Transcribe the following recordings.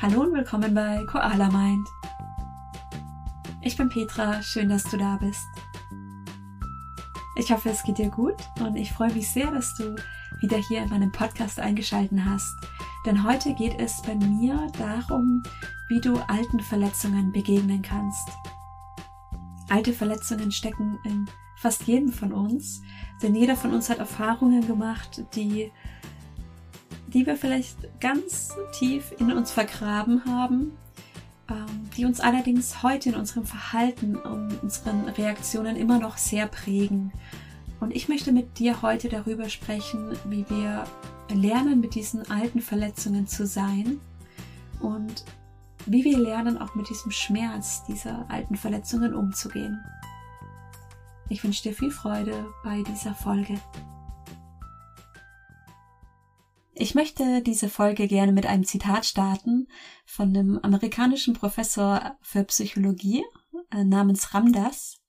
Hallo und willkommen bei Koala Mind. Ich bin Petra, schön, dass du da bist. Ich hoffe, es geht dir gut und ich freue mich sehr, dass du wieder hier in meinem Podcast eingeschaltet hast. Denn heute geht es bei mir darum, wie du alten Verletzungen begegnen kannst. Alte Verletzungen stecken in fast jedem von uns, denn jeder von uns hat Erfahrungen gemacht, die die wir vielleicht ganz tief in uns vergraben haben, ähm, die uns allerdings heute in unserem Verhalten und unseren Reaktionen immer noch sehr prägen. Und ich möchte mit dir heute darüber sprechen, wie wir lernen, mit diesen alten Verletzungen zu sein und wie wir lernen, auch mit diesem Schmerz dieser alten Verletzungen umzugehen. Ich wünsche dir viel Freude bei dieser Folge. Ich möchte diese Folge gerne mit einem Zitat starten von einem amerikanischen Professor für Psychologie äh, namens Ramdas.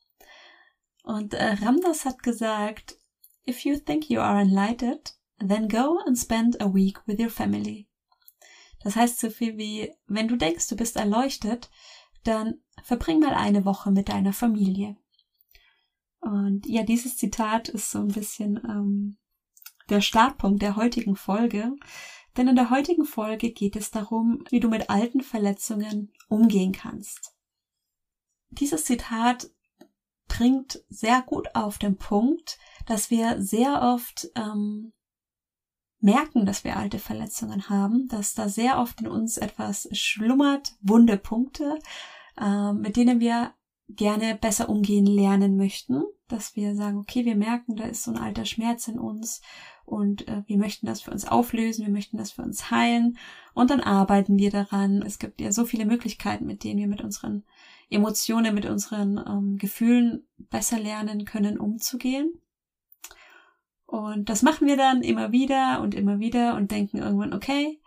Und äh, Ramdas hat gesagt, If you think you are enlightened, then go and spend a week with your family. Das heißt so viel wie, wenn du denkst, du bist erleuchtet, dann verbring mal eine Woche mit deiner Familie. Und ja, dieses Zitat ist so ein bisschen ähm, der Startpunkt der heutigen Folge. Denn in der heutigen Folge geht es darum, wie du mit alten Verletzungen umgehen kannst. Dieses Zitat bringt sehr gut auf den Punkt, dass wir sehr oft ähm, merken, dass wir alte Verletzungen haben, dass da sehr oft in uns etwas schlummert, wunde Punkte, äh, mit denen wir gerne besser umgehen lernen möchten, dass wir sagen, okay, wir merken, da ist so ein alter Schmerz in uns und äh, wir möchten das für uns auflösen, wir möchten das für uns heilen und dann arbeiten wir daran. Es gibt ja so viele Möglichkeiten, mit denen wir mit unseren Emotionen, mit unseren ähm, Gefühlen besser lernen können, umzugehen. Und das machen wir dann immer wieder und immer wieder und denken irgendwann, okay,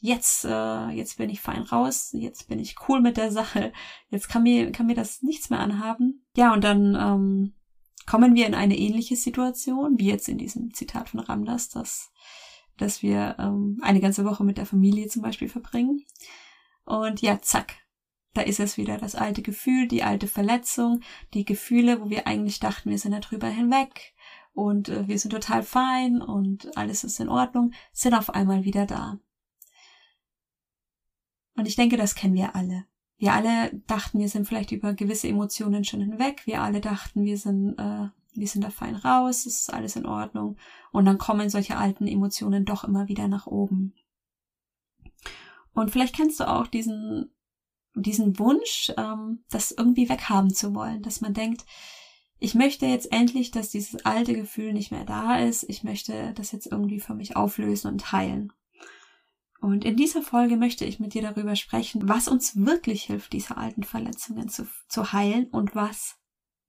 jetzt, äh, jetzt bin ich fein raus, jetzt bin ich cool mit der Sache, jetzt kann mir, kann mir das nichts mehr anhaben. Ja, und dann ähm, kommen wir in eine ähnliche Situation, wie jetzt in diesem Zitat von Ramdas, dass, dass wir ähm, eine ganze Woche mit der Familie zum Beispiel verbringen. Und ja, zack, da ist es wieder das alte Gefühl, die alte Verletzung, die Gefühle, wo wir eigentlich dachten, wir sind da drüber hinweg und äh, wir sind total fein und alles ist in Ordnung, sind auf einmal wieder da. Und ich denke, das kennen wir alle. Wir alle dachten, wir sind vielleicht über gewisse Emotionen schon hinweg. Wir alle dachten, wir sind, äh, wir sind da fein raus, es ist alles in Ordnung. Und dann kommen solche alten Emotionen doch immer wieder nach oben. Und vielleicht kennst du auch diesen, diesen Wunsch, ähm, das irgendwie weghaben zu wollen, dass man denkt, ich möchte jetzt endlich, dass dieses alte Gefühl nicht mehr da ist. Ich möchte das jetzt irgendwie für mich auflösen und heilen. Und in dieser Folge möchte ich mit dir darüber sprechen, was uns wirklich hilft, diese alten Verletzungen zu, zu heilen und was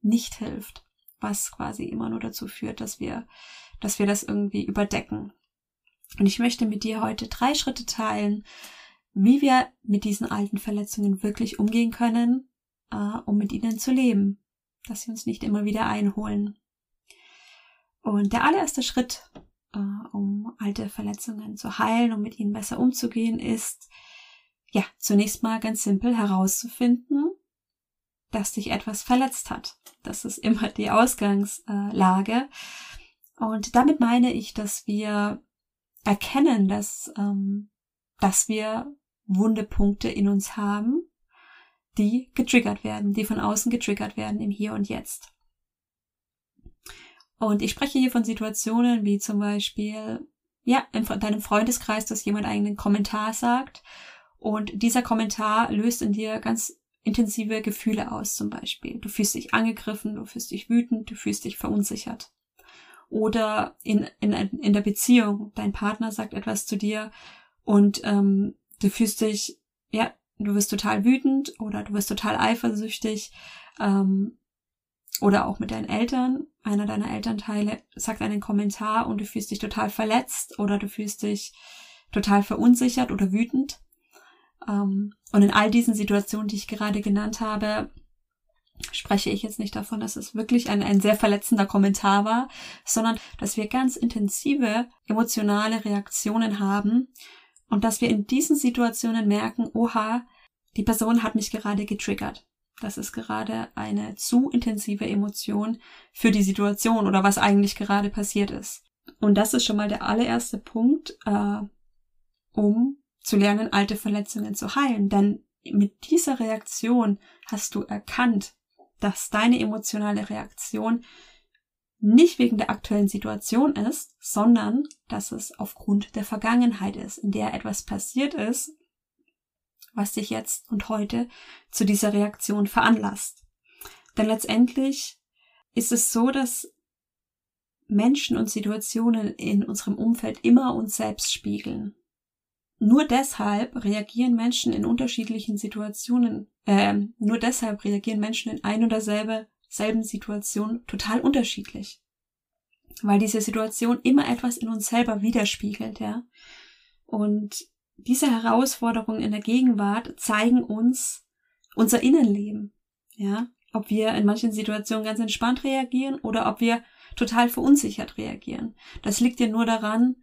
nicht hilft, was quasi immer nur dazu führt, dass wir, dass wir das irgendwie überdecken. Und ich möchte mit dir heute drei Schritte teilen, wie wir mit diesen alten Verletzungen wirklich umgehen können, äh, um mit ihnen zu leben, dass sie uns nicht immer wieder einholen. Und der allererste Schritt äh, um alte Verletzungen zu heilen, um mit ihnen besser umzugehen, ist ja zunächst mal ganz simpel herauszufinden, dass dich etwas verletzt hat. Das ist immer die Ausgangslage. Und damit meine ich, dass wir erkennen, dass, ähm, dass wir wunde Punkte in uns haben, die getriggert werden, die von außen getriggert werden im Hier und Jetzt. Und ich spreche hier von Situationen wie zum Beispiel, ja, in deinem Freundeskreis, dass jemand einen Kommentar sagt und dieser Kommentar löst in dir ganz intensive Gefühle aus, zum Beispiel. Du fühlst dich angegriffen, du fühlst dich wütend, du fühlst dich verunsichert. Oder in, in, in der Beziehung, dein Partner sagt etwas zu dir und ähm, du fühlst dich, ja, du wirst total wütend oder du wirst total eifersüchtig ähm, oder auch mit deinen Eltern. Einer deiner Elternteile sagt einen Kommentar und du fühlst dich total verletzt oder du fühlst dich total verunsichert oder wütend. Ähm, und in all diesen Situationen, die ich gerade genannt habe, spreche ich jetzt nicht davon, dass es wirklich ein, ein sehr verletzender Kommentar war, sondern dass wir ganz intensive emotionale Reaktionen haben Und dass wir in diesen Situationen merken, oha, die Person hat mich gerade getriggert. Das ist gerade eine zu intensive Emotion für die Situation oder was eigentlich gerade passiert ist. Und das ist schon mal der allererste Punkt, äh, um zu lernen, alte Verletzungen zu heilen. Denn mit dieser Reaktion hast du erkannt, dass deine emotionale Reaktion nicht wegen der aktuellen Situation ist, sondern dass es aufgrund der Vergangenheit ist, in der etwas passiert ist, was dich jetzt und heute zu dieser Reaktion veranlasst. Denn letztendlich ist es so, dass Menschen und Situationen in unserem Umfeld immer uns selbst spiegeln. Nur deshalb reagieren Menschen in unterschiedlichen Situationen, äh, nur deshalb reagieren Menschen in ein oder selbe, selben Situation total unterschiedlich. Weil diese Situation immer etwas in uns selber widerspiegelt, ja. Und diese Herausforderungen in der Gegenwart zeigen uns unser Innenleben, ja. Ob wir in manchen Situationen ganz entspannt reagieren oder ob wir total verunsichert reagieren. Das liegt ja nur daran,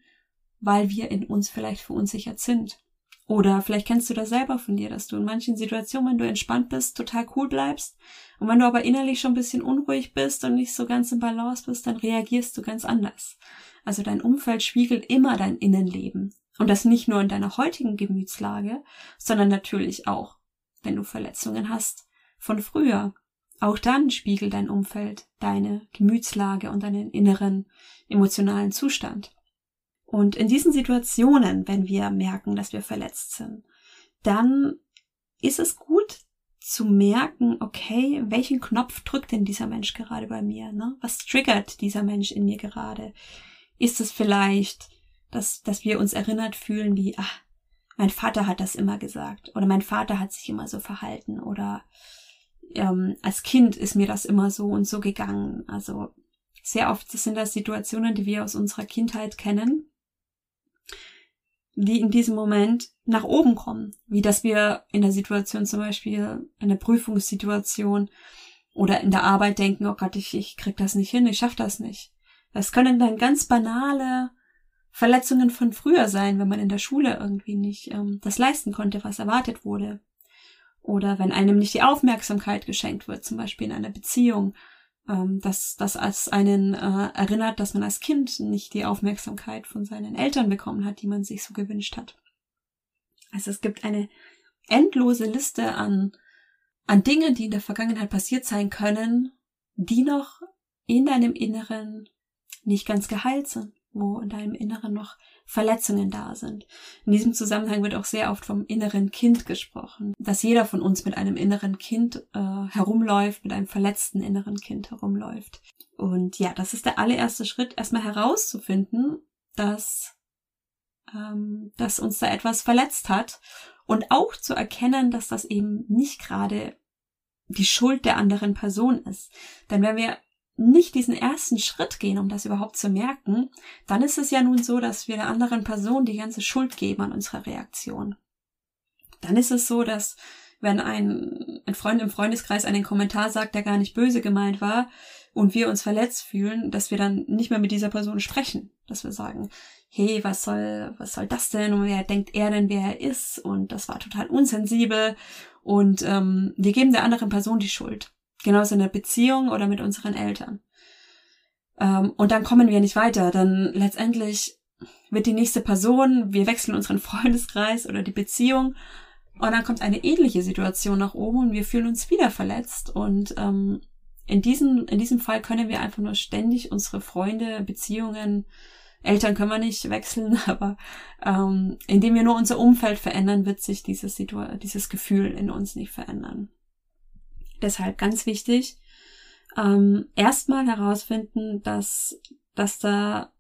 weil wir in uns vielleicht verunsichert sind. Oder vielleicht kennst du das selber von dir, dass du in manchen Situationen, wenn du entspannt bist, total cool bleibst. Und wenn du aber innerlich schon ein bisschen unruhig bist und nicht so ganz im Balance bist, dann reagierst du ganz anders. Also dein Umfeld spiegelt immer dein Innenleben. Und das nicht nur in deiner heutigen Gemütslage, sondern natürlich auch, wenn du Verletzungen hast von früher. Auch dann spiegelt dein Umfeld deine Gemütslage und deinen inneren emotionalen Zustand. Und in diesen Situationen, wenn wir merken, dass wir verletzt sind, dann ist es gut zu merken, okay, welchen Knopf drückt denn dieser Mensch gerade bei mir? Ne? Was triggert dieser Mensch in mir gerade? Ist es vielleicht, dass, dass wir uns erinnert fühlen, wie, ach, mein Vater hat das immer gesagt oder mein Vater hat sich immer so verhalten oder ähm, als Kind ist mir das immer so und so gegangen. Also sehr oft sind das Situationen, die wir aus unserer Kindheit kennen die in diesem Moment nach oben kommen. Wie dass wir in der Situation zum Beispiel, in der Prüfungssituation oder in der Arbeit denken, oh Gott, ich, ich krieg das nicht hin, ich schaff das nicht. Das können dann ganz banale Verletzungen von früher sein, wenn man in der Schule irgendwie nicht ähm, das leisten konnte, was erwartet wurde. Oder wenn einem nicht die Aufmerksamkeit geschenkt wird, zum Beispiel in einer Beziehung ähm, dass das als einen äh, erinnert, dass man als Kind nicht die Aufmerksamkeit von seinen Eltern bekommen hat, die man sich so gewünscht hat. Also es gibt eine endlose Liste an, an Dingen, die in der Vergangenheit passiert sein können, die noch in deinem Inneren nicht ganz geheilt sind, wo in deinem Inneren noch Verletzungen da sind. In diesem Zusammenhang wird auch sehr oft vom inneren Kind gesprochen, dass jeder von uns mit einem inneren Kind äh, herumläuft, mit einem verletzten inneren Kind herumläuft. Und ja, das ist der allererste Schritt, erstmal herauszufinden, dass, ähm, dass uns da etwas verletzt hat und auch zu erkennen, dass das eben nicht gerade die Schuld der anderen Person ist. Denn wenn wir nicht diesen ersten Schritt gehen, um das überhaupt zu merken, dann ist es ja nun so, dass wir der anderen Person die ganze Schuld geben an unserer Reaktion. Dann ist es so, dass wenn ein, ein Freund im Freundeskreis einen Kommentar sagt, der gar nicht böse gemeint war und wir uns verletzt fühlen, dass wir dann nicht mehr mit dieser Person sprechen. Dass wir sagen, hey, was soll, was soll das denn? Und wer denkt er denn, wer er ist? Und das war total unsensibel. Und ähm, wir geben der anderen Person die Schuld. Genauso in der Beziehung oder mit unseren Eltern. Ähm, und dann kommen wir nicht weiter. Dann letztendlich wird die nächste Person, wir wechseln unseren Freundeskreis oder die Beziehung und dann kommt eine ähnliche Situation nach oben und wir fühlen uns wieder verletzt. Und ähm, in, diesem, in diesem Fall können wir einfach nur ständig unsere Freunde, Beziehungen, Eltern können wir nicht wechseln, aber ähm, indem wir nur unser Umfeld verändern, wird sich dieses, Situ dieses Gefühl in uns nicht verändern. Deshalb ganz wichtig, ähm, erstmal herausfinden, dass, dass da,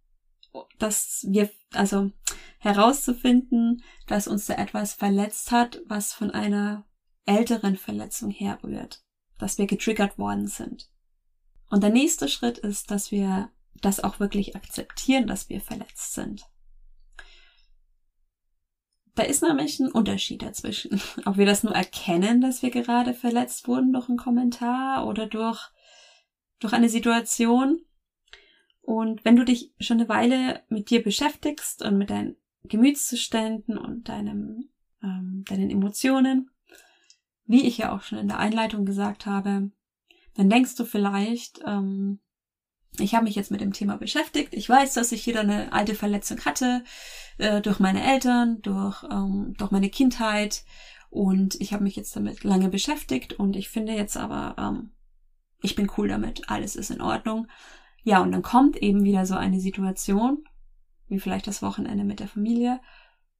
dass wir, also herauszufinden, dass uns da etwas verletzt hat, was von einer älteren Verletzung herrührt, dass wir getriggert worden sind. Und der nächste Schritt ist, dass wir das auch wirklich akzeptieren, dass wir verletzt sind. Da ist nämlich ein Unterschied dazwischen. Ob wir das nur erkennen, dass wir gerade verletzt wurden durch einen Kommentar oder durch, durch eine Situation. Und wenn du dich schon eine Weile mit dir beschäftigst und mit, dein, Gemütszuständen und deinem, ähm, deinen Emotionen. Wie ich ja auch schon in der Einleitung gesagt habe, dann denkst du vielleicht, ähm, ich habe mich jetzt mit dem Thema beschäftigt. Ich weiß, dass ich wieder eine alte Verletzung hatte äh, durch meine Eltern, durch, ähm, durch meine Kindheit und ich habe mich jetzt damit lange beschäftigt und ich finde jetzt aber, ähm, ich bin cool damit, alles ist in Ordnung. Ja, und dann kommt eben wieder so eine Situation, wie vielleicht das Wochenende mit der Familie,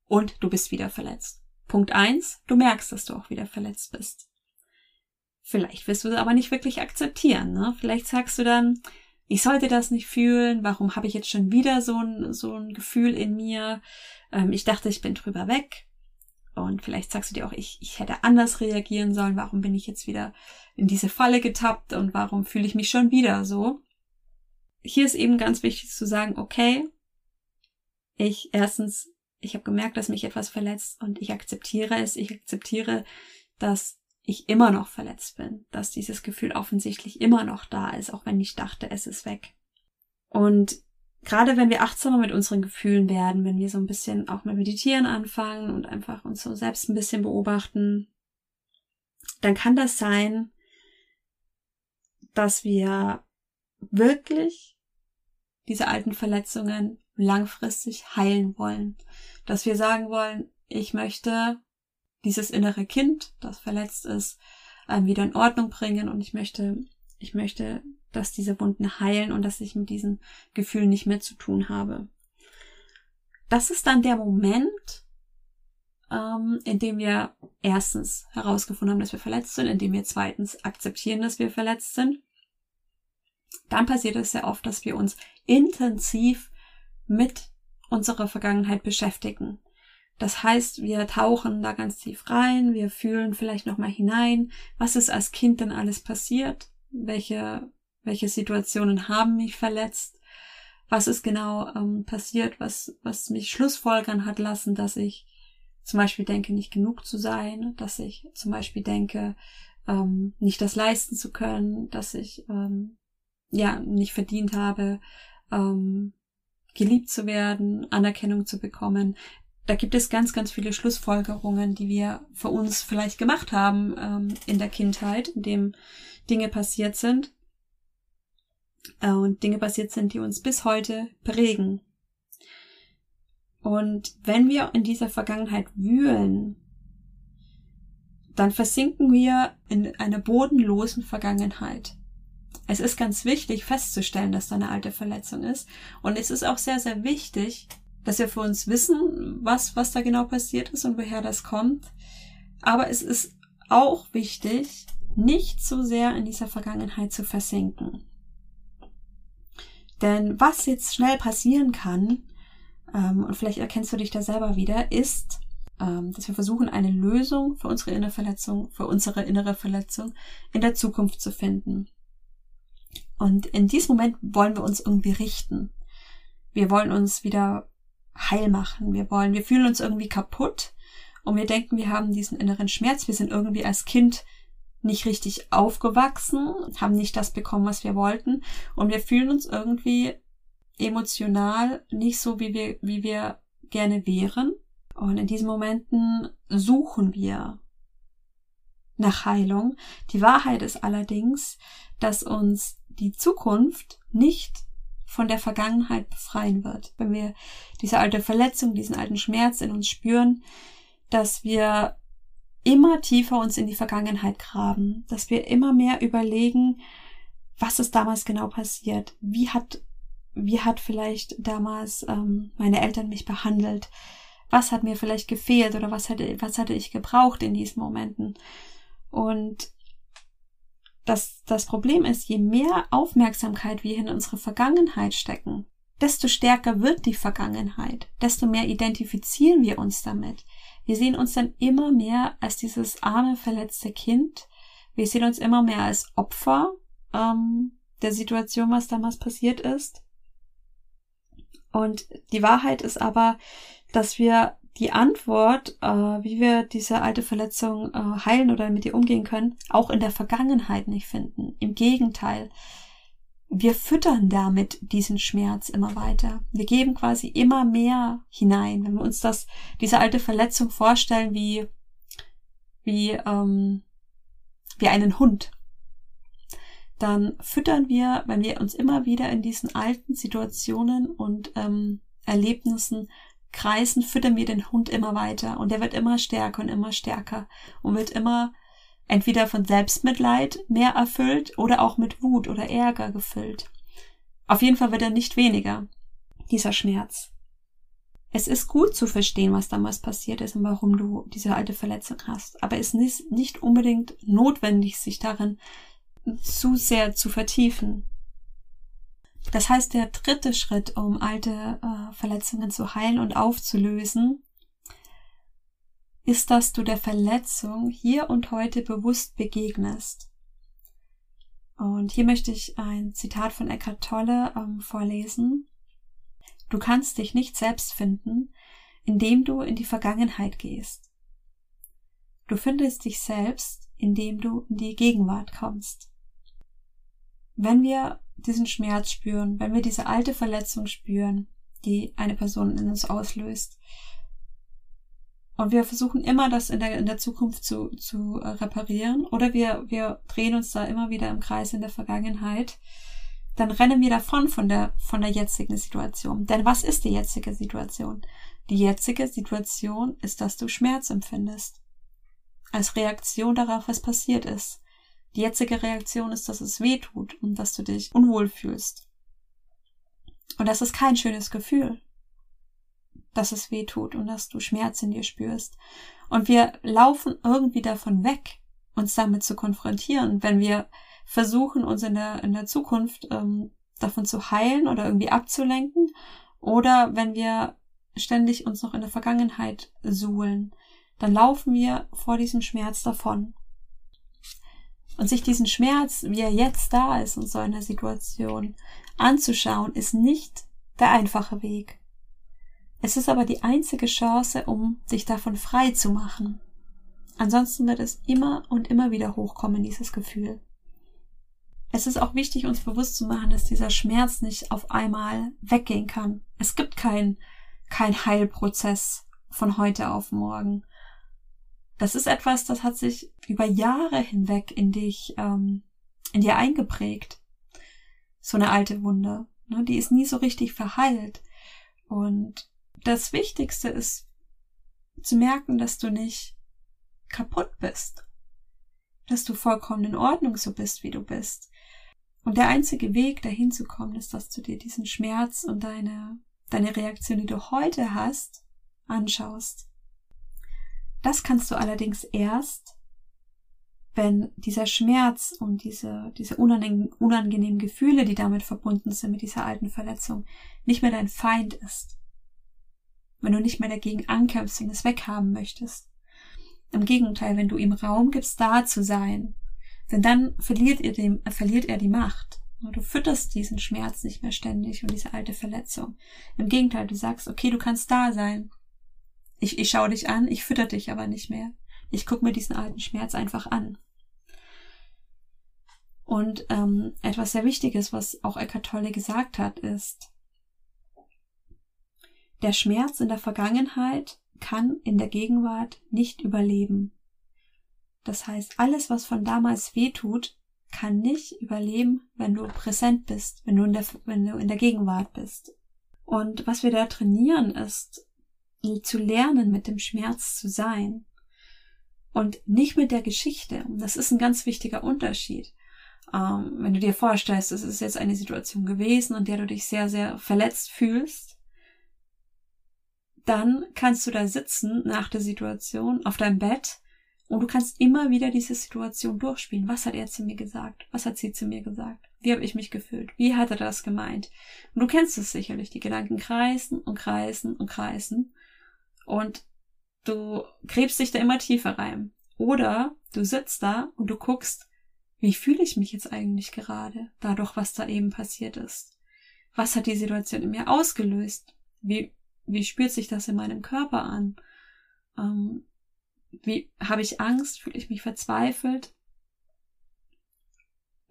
und du bist wieder verletzt. Punkt eins: du merkst, dass du auch wieder verletzt bist. Vielleicht wirst du es aber nicht wirklich akzeptieren. Ne? Vielleicht sagst du dann, ich sollte das nicht fühlen, warum habe ich jetzt schon wieder so ein, so ein Gefühl in mir? Ähm, ich dachte, ich bin drüber weg. Und vielleicht sagst du dir auch, ich, ich hätte anders reagieren sollen, warum bin ich jetzt wieder in diese Falle getappt und warum fühle ich mich schon wieder so? Hier ist eben ganz wichtig zu sagen, okay, ich erstens, ich habe gemerkt, dass mich etwas verletzt und ich akzeptiere es, ich akzeptiere, dass ich immer noch verletzt bin, dass dieses Gefühl offensichtlich immer noch da ist, auch wenn ich dachte, es ist weg. Und gerade wenn wir achtsamer mit unseren Gefühlen werden, wenn wir so ein bisschen auch mit Meditieren anfangen und einfach uns so selbst ein bisschen beobachten, dann kann das sein, dass wir wirklich diese alten Verletzungen langfristig heilen wollen. Dass wir sagen wollen, ich möchte dieses innere Kind, das verletzt ist, wieder in Ordnung bringen und ich möchte, ich möchte, dass diese Wunden heilen und dass ich mit diesen Gefühlen nicht mehr zu tun habe. Das ist dann der Moment, ähm, in dem wir erstens herausgefunden haben, dass wir verletzt sind, in dem wir zweitens akzeptieren, dass wir verletzt sind. Dann passiert es sehr oft, dass wir uns intensiv mit unserer Vergangenheit beschäftigen. Das heißt, wir tauchen da ganz tief rein, wir fühlen vielleicht nochmal hinein, was ist als Kind denn alles passiert, welche, welche Situationen haben mich verletzt, was ist genau ähm, passiert, was, was mich Schlussfolgern hat lassen, dass ich zum Beispiel denke, nicht genug zu sein, dass ich zum Beispiel denke, ähm, nicht das leisten zu können, dass ich ähm, ja nicht verdient habe, ähm, geliebt zu werden, Anerkennung zu bekommen, da gibt es ganz, ganz viele Schlussfolgerungen, die wir für uns vielleicht gemacht haben ähm, in der Kindheit, in dem Dinge passiert sind. Äh, und Dinge passiert sind, die uns bis heute prägen. Und wenn wir in dieser Vergangenheit wühlen, dann versinken wir in einer bodenlosen Vergangenheit. Es ist ganz wichtig festzustellen, dass da eine alte Verletzung ist. Und es ist auch sehr, sehr wichtig, dass wir für uns wissen, was, was da genau passiert ist und woher das kommt. Aber es ist auch wichtig, nicht zu sehr in dieser Vergangenheit zu versinken. Denn was jetzt schnell passieren kann, ähm, und vielleicht erkennst du dich da selber wieder, ist, ähm, dass wir versuchen, eine Lösung für unsere innere Verletzung, für unsere innere Verletzung in der Zukunft zu finden. Und in diesem Moment wollen wir uns irgendwie richten. Wir wollen uns wieder heil machen. Wir wollen, wir fühlen uns irgendwie kaputt und wir denken, wir haben diesen inneren Schmerz. Wir sind irgendwie als Kind nicht richtig aufgewachsen, haben nicht das bekommen, was wir wollten und wir fühlen uns irgendwie emotional nicht so, wie wir, wie wir gerne wären. Und in diesen Momenten suchen wir nach Heilung. Die Wahrheit ist allerdings, dass uns die Zukunft nicht von der Vergangenheit befreien wird. Wenn wir diese alte Verletzung, diesen alten Schmerz in uns spüren, dass wir immer tiefer uns in die Vergangenheit graben, dass wir immer mehr überlegen, was ist damals genau passiert, wie hat wie hat vielleicht damals ähm, meine Eltern mich behandelt, was hat mir vielleicht gefehlt oder was hatte was hatte ich gebraucht in diesen Momenten? Und das, das Problem ist, je mehr Aufmerksamkeit wir in unsere Vergangenheit stecken, desto stärker wird die Vergangenheit, desto mehr identifizieren wir uns damit. Wir sehen uns dann immer mehr als dieses arme, verletzte Kind. Wir sehen uns immer mehr als Opfer ähm, der Situation, was damals passiert ist. Und die Wahrheit ist aber, dass wir die Antwort, äh, wie wir diese alte Verletzung äh, heilen oder mit ihr umgehen können, auch in der Vergangenheit nicht finden. Im Gegenteil. wir füttern damit diesen Schmerz immer weiter. Wir geben quasi immer mehr hinein. Wenn wir uns das, diese alte Verletzung vorstellen wie, wie, ähm, wie einen Hund, dann füttern wir, wenn wir uns immer wieder in diesen alten Situationen und ähm, Erlebnissen kreisen, füttern wir den Hund immer weiter und der wird immer stärker und immer stärker und wird immer entweder von Selbstmitleid mehr erfüllt oder auch mit Wut oder Ärger gefüllt. Auf jeden Fall wird er nicht weniger, dieser Schmerz. Es ist gut zu verstehen, was damals passiert ist und warum du diese alte Verletzung hast, aber es ist nicht unbedingt notwendig, sich darin zu sehr zu vertiefen. Das heißt, der dritte Schritt, um alte äh, Verletzungen zu heilen und aufzulösen, ist, dass du der Verletzung hier und heute bewusst begegnest. Und hier möchte ich ein Zitat von Eckhart Tolle ähm, vorlesen. Du kannst dich nicht selbst finden, indem du in die Vergangenheit gehst. Du findest dich selbst, indem du in die Gegenwart kommst. Wenn wir diesen Schmerz spüren, wenn wir diese alte Verletzung spüren, die eine Person in uns auslöst, und wir versuchen immer, das in der, in der Zukunft zu, zu äh, reparieren. Oder wir, wir drehen uns da immer wieder im Kreis in der Vergangenheit. Dann rennen wir davon von der, von der jetzigen Situation. Denn was ist die jetzige Situation? Die jetzige Situation ist, dass du Schmerz empfindest. Als Reaktion darauf, was passiert ist. Die jetzige Reaktion ist, dass es weh tut und dass du dich unwohl fühlst. Und das ist kein schönes Gefühl dass es weh tut und dass du Schmerz in dir spürst. Und wir laufen irgendwie davon weg, uns damit zu konfrontieren, wenn wir versuchen, uns in der, in der Zukunft ähm, davon zu heilen oder irgendwie abzulenken oder wenn wir ständig uns noch in der Vergangenheit suhlen, dann laufen wir vor diesem Schmerz davon. Und sich diesen Schmerz, wie er jetzt da ist in so einer Situation, anzuschauen, ist nicht der einfache Weg. Es ist aber die einzige Chance, um sich davon frei zu machen. Ansonsten wird es immer und immer wieder hochkommen, dieses Gefühl. Es ist auch wichtig, uns bewusst zu machen, dass dieser Schmerz nicht auf einmal weggehen kann. Es gibt kein, kein Heilprozess von heute auf morgen. Das ist etwas, das hat sich über Jahre hinweg in dich, ähm, in dir eingeprägt. So eine alte Wunde. Ne? Die ist nie so richtig verheilt. Und das Wichtigste ist zu merken, dass du nicht kaputt bist, dass du vollkommen in Ordnung so bist, wie du bist. Und der einzige Weg, dahin zu kommen, ist, dass du dir diesen Schmerz und deine, deine Reaktion, die du heute hast, anschaust. Das kannst du allerdings erst, wenn dieser Schmerz und diese, diese unangenehmen, unangenehmen Gefühle, die damit verbunden sind, mit dieser alten Verletzung, nicht mehr dein Feind ist wenn du nicht mehr dagegen ankämpfst und es weghaben möchtest. Im Gegenteil, wenn du ihm Raum gibst, da zu sein, denn dann verliert er, dem, verliert er die Macht. Du fütterst diesen Schmerz nicht mehr ständig und diese alte Verletzung. Im Gegenteil, du sagst, okay, du kannst da sein. Ich, ich schaue dich an, ich fütter dich aber nicht mehr. Ich gucke mir diesen alten Schmerz einfach an. Und ähm, etwas sehr Wichtiges, was auch Eckhart Tolle gesagt hat, ist, der Schmerz in der Vergangenheit kann in der Gegenwart nicht überleben. Das heißt, alles, was von damals weh tut, kann nicht überleben, wenn du präsent bist, wenn du in der, wenn du in der Gegenwart bist. Und was wir da trainieren, ist, zu lernen, mit dem Schmerz zu sein. Und nicht mit der Geschichte. Das ist ein ganz wichtiger Unterschied. Ähm, wenn du dir vorstellst, es ist jetzt eine Situation gewesen, in der du dich sehr, sehr verletzt fühlst, dann kannst du da sitzen nach der Situation auf deinem Bett und du kannst immer wieder diese Situation durchspielen. Was hat er zu mir gesagt? Was hat sie zu mir gesagt? Wie habe ich mich gefühlt? Wie hat er das gemeint? Und du kennst es sicherlich. Die Gedanken kreisen und kreisen und kreisen. Und du gräbst dich da immer tiefer rein. Oder du sitzt da und du guckst, wie fühle ich mich jetzt eigentlich gerade, dadurch, was da eben passiert ist? Was hat die Situation in mir ausgelöst? Wie wie spürt sich das in meinem Körper an? Ähm, wie habe ich Angst? Fühle ich mich verzweifelt?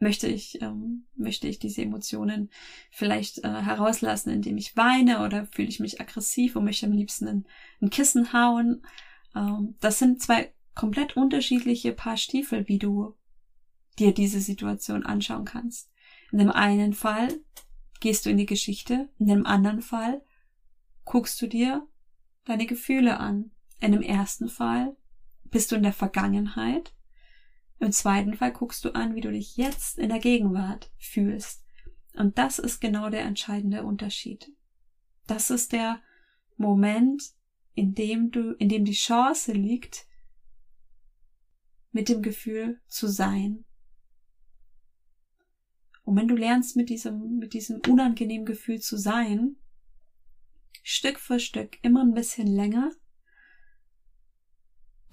Möchte ich, ähm, möchte ich diese Emotionen vielleicht äh, herauslassen, indem ich weine oder fühle ich mich aggressiv und möchte am liebsten ein, ein Kissen hauen. Ähm, das sind zwei komplett unterschiedliche Paar Stiefel, wie du dir diese Situation anschauen kannst. In dem einen Fall gehst du in die Geschichte, in dem anderen Fall guckst du dir deine Gefühle an. In dem ersten Fall bist du in der Vergangenheit im zweiten Fall guckst du an, wie du dich jetzt in der Gegenwart fühlst. Und das ist genau der entscheidende Unterschied. Das ist der Moment, in dem du, in dem die Chance liegt, mit dem Gefühl zu sein. Und wenn du lernst, mit diesem, mit diesem unangenehmen Gefühl zu sein, Stück für Stück, immer ein bisschen länger,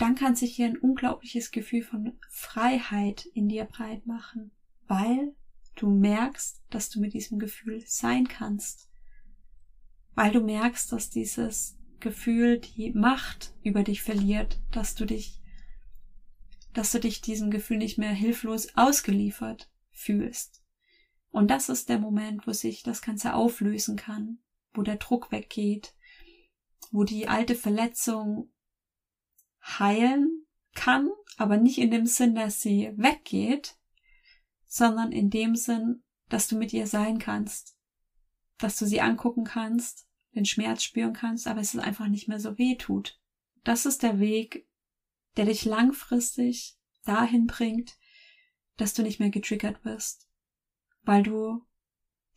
dann kann sich hier ein unglaubliches Gefühl von Freiheit in dir breit machen, weil du merkst, dass du mit diesem Gefühl sein kannst, weil du merkst, dass dieses Gefühl die Macht über dich verliert, dass du dich, dass du dich diesem Gefühl nicht mehr hilflos ausgeliefert fühlst. Und das ist der Moment, wo sich das Ganze auflösen kann, wo der Druck weggeht, wo die alte Verletzung heilen kann, aber nicht in dem Sinn, dass sie weggeht, sondern in dem Sinn, dass du mit ihr sein kannst, dass du sie angucken kannst, den Schmerz spüren kannst, aber es einfach nicht mehr so weh tut. Das ist der Weg, der dich langfristig dahin bringt, dass du nicht mehr getriggert wirst, weil du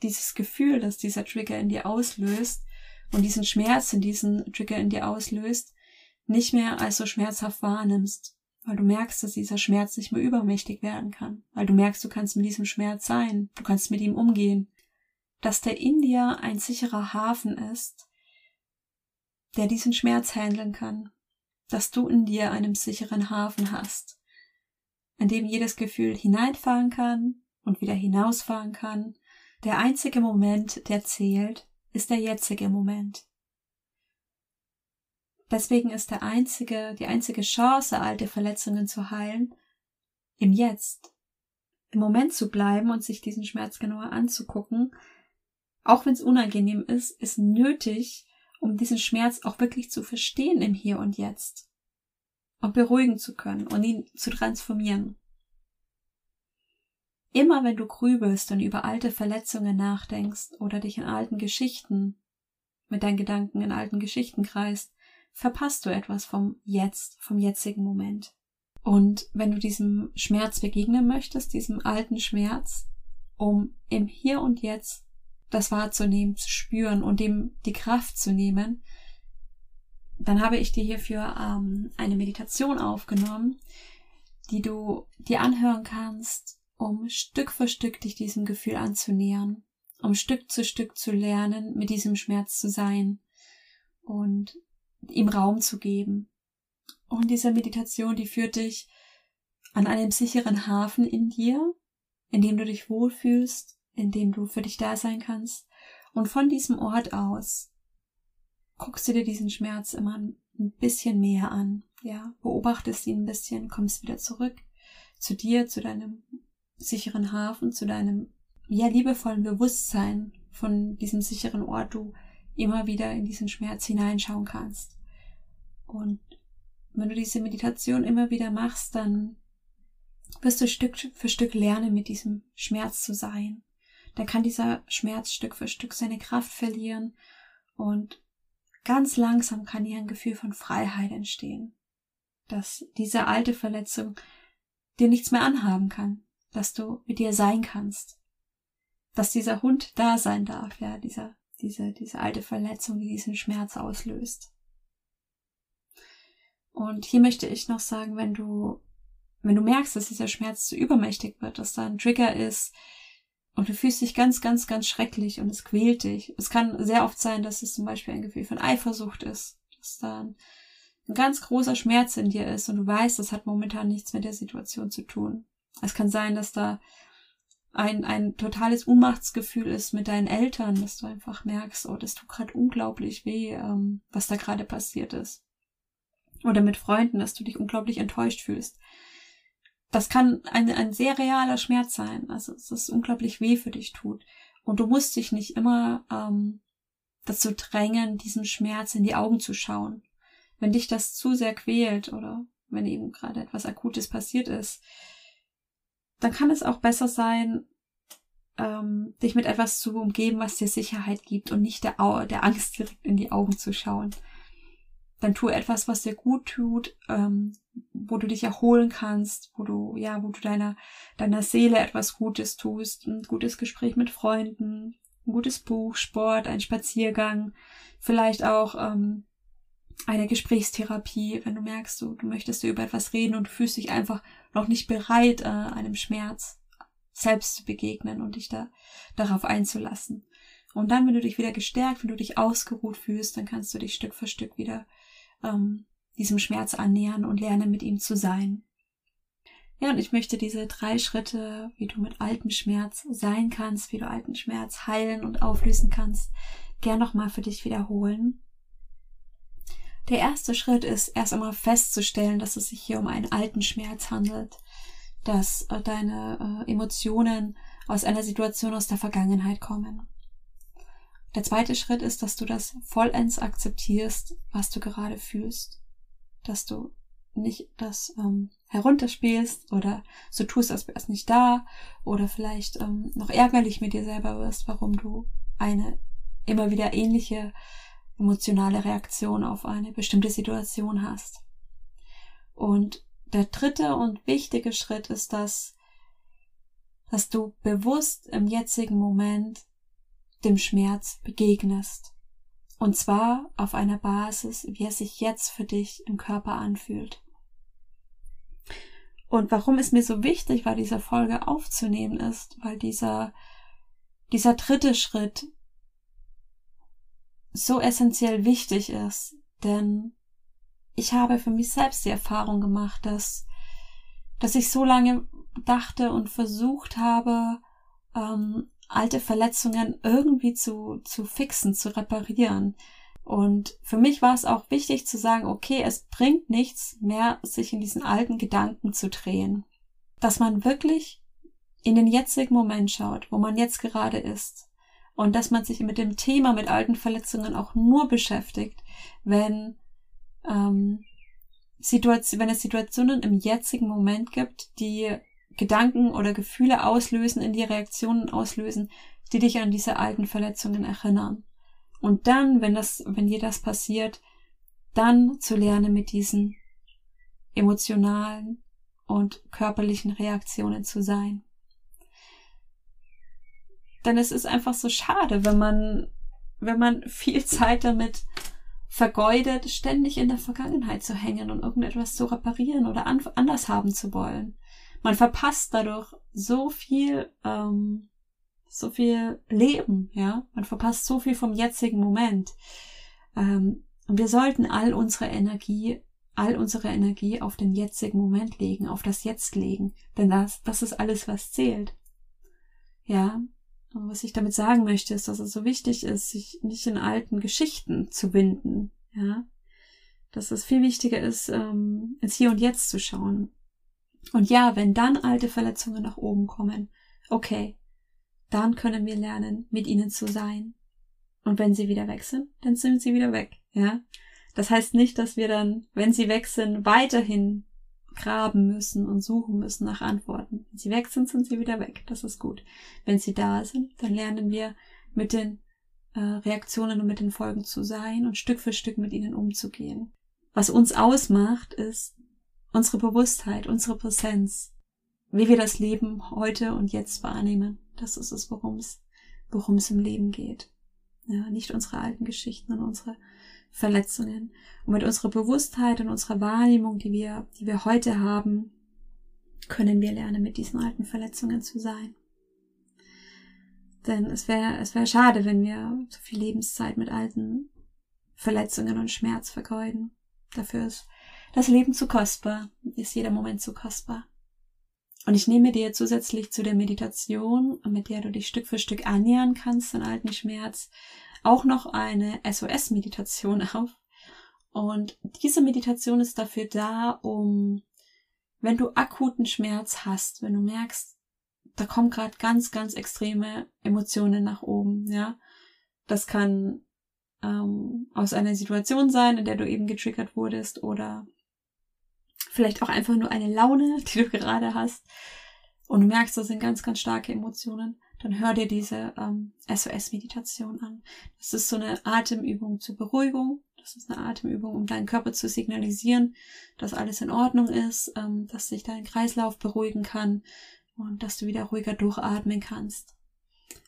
dieses Gefühl, das dieser Trigger in dir auslöst und diesen Schmerz in diesen Trigger in dir auslöst, nicht mehr als so schmerzhaft wahrnimmst, weil du merkst, dass dieser Schmerz nicht mehr übermächtig werden kann, weil du merkst, du kannst mit diesem Schmerz sein, du kannst mit ihm umgehen, dass der in dir ein sicherer Hafen ist, der diesen Schmerz handeln kann, dass du in dir einen sicheren Hafen hast, in dem jedes Gefühl hineinfahren kann und wieder hinausfahren kann. Der einzige Moment, der zählt, ist der jetzige Moment. Deswegen ist der einzige, die einzige Chance, alte Verletzungen zu heilen, im Jetzt. Im Moment zu bleiben und sich diesen Schmerz genauer anzugucken, auch wenn es unangenehm ist, ist nötig, um diesen Schmerz auch wirklich zu verstehen im Hier und Jetzt. Und beruhigen zu können und ihn zu transformieren. Immer wenn du grübelst und über alte Verletzungen nachdenkst oder dich in alten Geschichten mit deinen Gedanken in alten Geschichten kreist, verpasst du etwas vom Jetzt, vom jetzigen Moment. Und wenn du diesem Schmerz begegnen möchtest, diesem alten Schmerz, um im Hier und Jetzt das wahrzunehmen, zu spüren und dem die Kraft zu nehmen, dann habe ich dir hierfür ähm, eine Meditation aufgenommen, die du dir anhören kannst, um Stück für Stück dich diesem Gefühl anzunähern, um Stück zu Stück zu lernen, mit diesem Schmerz zu sein und ihm Raum zu geben. Und diese Meditation, die führt dich an einem sicheren Hafen in dir, in dem du dich wohlfühlst, in dem du für dich da sein kannst. Und von diesem Ort aus guckst du dir diesen Schmerz immer ein bisschen mehr an. Ja, beobachtest ihn ein bisschen, kommst wieder zurück zu dir, zu deinem sicheren Hafen, zu deinem ja liebevollen Bewusstsein von diesem sicheren Ort du immer wieder in diesen Schmerz hineinschauen kannst. Und wenn du diese Meditation immer wieder machst, dann wirst du Stück für Stück lernen, mit diesem Schmerz zu sein. Da kann dieser Schmerz Stück für Stück seine Kraft verlieren und ganz langsam kann hier ein Gefühl von Freiheit entstehen. Dass diese alte Verletzung dir nichts mehr anhaben kann, dass du mit dir sein kannst, dass dieser Hund da sein darf, ja, dieser diese, diese alte Verletzung, die diesen Schmerz auslöst. Und hier möchte ich noch sagen, wenn du, wenn du merkst, dass dieser Schmerz zu übermächtig wird, dass da ein Trigger ist und du fühlst dich ganz, ganz, ganz schrecklich und es quält dich. Es kann sehr oft sein, dass es zum Beispiel ein Gefühl von Eifersucht ist, dass da ein, ein ganz großer Schmerz in dir ist und du weißt, das hat momentan nichts mit der Situation zu tun. Es kann sein, dass da ein, ein totales Ohnmachtsgefühl ist mit deinen Eltern, dass du einfach merkst, oh, das tut gerade unglaublich weh, ähm, was da gerade passiert ist. Oder mit Freunden, dass du dich unglaublich enttäuscht fühlst. das kann ein, ein sehr realer Schmerz sein. Also es ist unglaublich weh für dich tut. Und du musst dich nicht immer ähm, dazu drängen, diesem Schmerz in die Augen zu schauen. Wenn dich das zu sehr quält oder wenn eben gerade etwas Akutes passiert ist, dann kann es auch besser sein, ähm, dich mit etwas zu umgeben, was dir Sicherheit gibt und nicht der, Au der Angst direkt in die Augen zu schauen. Dann tu etwas, was dir gut tut, ähm, wo du dich erholen kannst, wo du, ja, wo du deiner, deiner Seele etwas Gutes tust, ein gutes Gespräch mit Freunden, ein gutes Buch, Sport, ein Spaziergang, vielleicht auch ähm, eine Gesprächstherapie, wenn du merkst, du, du möchtest über etwas reden und du fühlst dich einfach noch nicht bereit, äh, einem Schmerz selbst zu begegnen und dich da darauf einzulassen. Und dann, wenn du dich wieder gestärkt, wenn du dich ausgeruht fühlst, dann kannst du dich Stück für Stück wieder ähm, diesem Schmerz annähern und lernen, mit ihm zu sein. Ja, und ich möchte diese drei Schritte, wie du mit altem Schmerz sein kannst, wie du alten Schmerz heilen und auflösen kannst, gern nochmal für dich wiederholen. Der erste Schritt ist erst einmal festzustellen, dass es sich hier um einen alten Schmerz handelt, dass äh, deine äh, Emotionen aus einer Situation aus der Vergangenheit kommen. Der zweite Schritt ist, dass du das vollends akzeptierst, was du gerade fühlst, dass du nicht das ähm, herunterspielst oder so tust, als wär's nicht da oder vielleicht ähm, noch ärgerlich mit dir selber wirst, warum du eine immer wieder ähnliche emotionale Reaktion auf eine bestimmte Situation hast. Und der dritte und wichtige Schritt ist das, dass du bewusst im jetzigen Moment dem Schmerz begegnest. Und zwar auf einer Basis, wie er sich jetzt für dich im Körper anfühlt. Und warum es mir so wichtig war, diese Folge aufzunehmen, ist, weil dieser, dieser dritte Schritt so essentiell wichtig ist, denn ich habe für mich selbst die Erfahrung gemacht, dass, dass ich so lange dachte und versucht habe, ähm, alte Verletzungen irgendwie zu, zu fixen, zu reparieren. Und für mich war es auch wichtig zu sagen, okay, es bringt nichts mehr, sich in diesen alten Gedanken zu drehen. Dass man wirklich in den jetzigen Moment schaut, wo man jetzt gerade ist und dass man sich mit dem Thema mit alten Verletzungen auch nur beschäftigt, wenn ähm, Situation, wenn es Situationen im jetzigen Moment gibt, die Gedanken oder Gefühle auslösen, in die Reaktionen auslösen, die dich an diese alten Verletzungen erinnern. Und dann, wenn das, wenn dir das passiert, dann zu lernen, mit diesen emotionalen und körperlichen Reaktionen zu sein. Denn es ist einfach so schade, wenn man, wenn man viel Zeit damit vergeudet, ständig in der Vergangenheit zu hängen und irgendetwas zu reparieren oder an, anders haben zu wollen. Man verpasst dadurch so viel, ähm, so viel Leben, ja. Man verpasst so viel vom jetzigen Moment. Ähm, und wir sollten all unsere Energie, all unsere Energie auf den jetzigen Moment legen, auf das Jetzt legen. Denn das, das ist alles, was zählt. Ja, und was ich damit sagen möchte, ist, dass es so wichtig ist, sich nicht in alten Geschichten zu binden, ja. Dass es viel wichtiger ist, ähm, ins Hier und Jetzt zu schauen. Und ja, wenn dann alte Verletzungen nach oben kommen, okay, dann können wir lernen, mit ihnen zu sein. Und wenn sie wieder weg sind, dann sind sie wieder weg, ja. Das heißt nicht, dass wir dann, wenn sie weg sind, weiterhin graben müssen und suchen müssen nach Antworten. Wenn sie weg sind, sind sie wieder weg. Das ist gut. Wenn sie da sind, dann lernen wir mit den äh, Reaktionen und mit den Folgen zu sein und Stück für Stück mit ihnen umzugehen. Was uns ausmacht, ist unsere Bewusstheit, unsere Präsenz, wie wir das Leben heute und jetzt wahrnehmen. Das ist es, worum es, worum es im Leben geht. Ja, nicht unsere alten Geschichten und unsere Verletzungen. Und mit unserer Bewusstheit und unserer Wahrnehmung, die wir, die wir heute haben, können wir lernen, mit diesen alten Verletzungen zu sein. Denn es wäre, es wäre schade, wenn wir so viel Lebenszeit mit alten Verletzungen und Schmerz vergeuden. Dafür ist das Leben zu kostbar, ist jeder Moment zu kostbar. Und ich nehme dir zusätzlich zu der Meditation, mit der du dich Stück für Stück annähern kannst, den alten Schmerz, auch noch eine SOS-Meditation auf. Und diese Meditation ist dafür da, um wenn du akuten Schmerz hast, wenn du merkst, da kommen gerade ganz, ganz extreme Emotionen nach oben, ja. Das kann ähm, aus einer Situation sein, in der du eben getriggert wurdest oder vielleicht auch einfach nur eine Laune, die du gerade hast und du merkst, das sind ganz, ganz starke Emotionen, dann hör dir diese ähm, SOS-Meditation an. Das ist so eine Atemübung zur Beruhigung. Das ist eine Atemübung, um deinen Körper zu signalisieren, dass alles in Ordnung ist, ähm, dass sich dein Kreislauf beruhigen kann und dass du wieder ruhiger durchatmen kannst.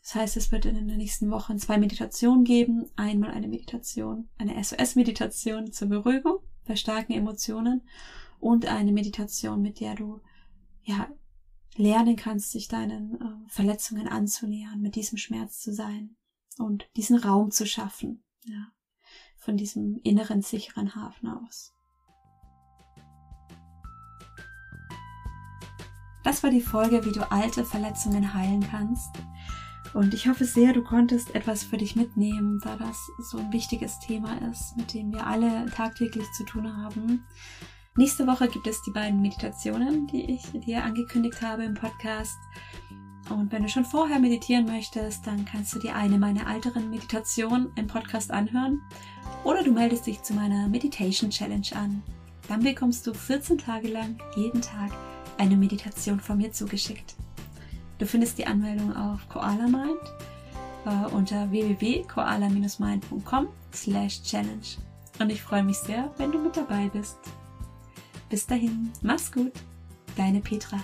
Das heißt, es wird in den nächsten Wochen zwei Meditationen geben. Einmal eine Meditation, eine SOS-Meditation zur Beruhigung bei starken Emotionen und eine Meditation, mit der du ja lernen kannst, sich deinen äh, Verletzungen anzunähern, mit diesem Schmerz zu sein und diesen Raum zu schaffen, ja, von diesem inneren sicheren Hafen aus. Das war die Folge, wie du alte Verletzungen heilen kannst. Und ich hoffe sehr, du konntest etwas für dich mitnehmen, da das so ein wichtiges Thema ist, mit dem wir alle tagtäglich zu tun haben. Nächste Woche gibt es die beiden Meditationen, die ich dir angekündigt habe im Podcast. Und wenn du schon vorher meditieren möchtest, dann kannst du dir eine meiner älteren Meditationen im Podcast anhören. Oder du meldest dich zu meiner Meditation Challenge an. Dann bekommst du 14 Tage lang jeden Tag eine Meditation von mir zugeschickt. Du findest die Anmeldung auf Koala Mind äh, unter www.koala-mind.com slash challenge. Und ich freue mich sehr, wenn du mit dabei bist. Bis dahin, mach's gut, deine Petra.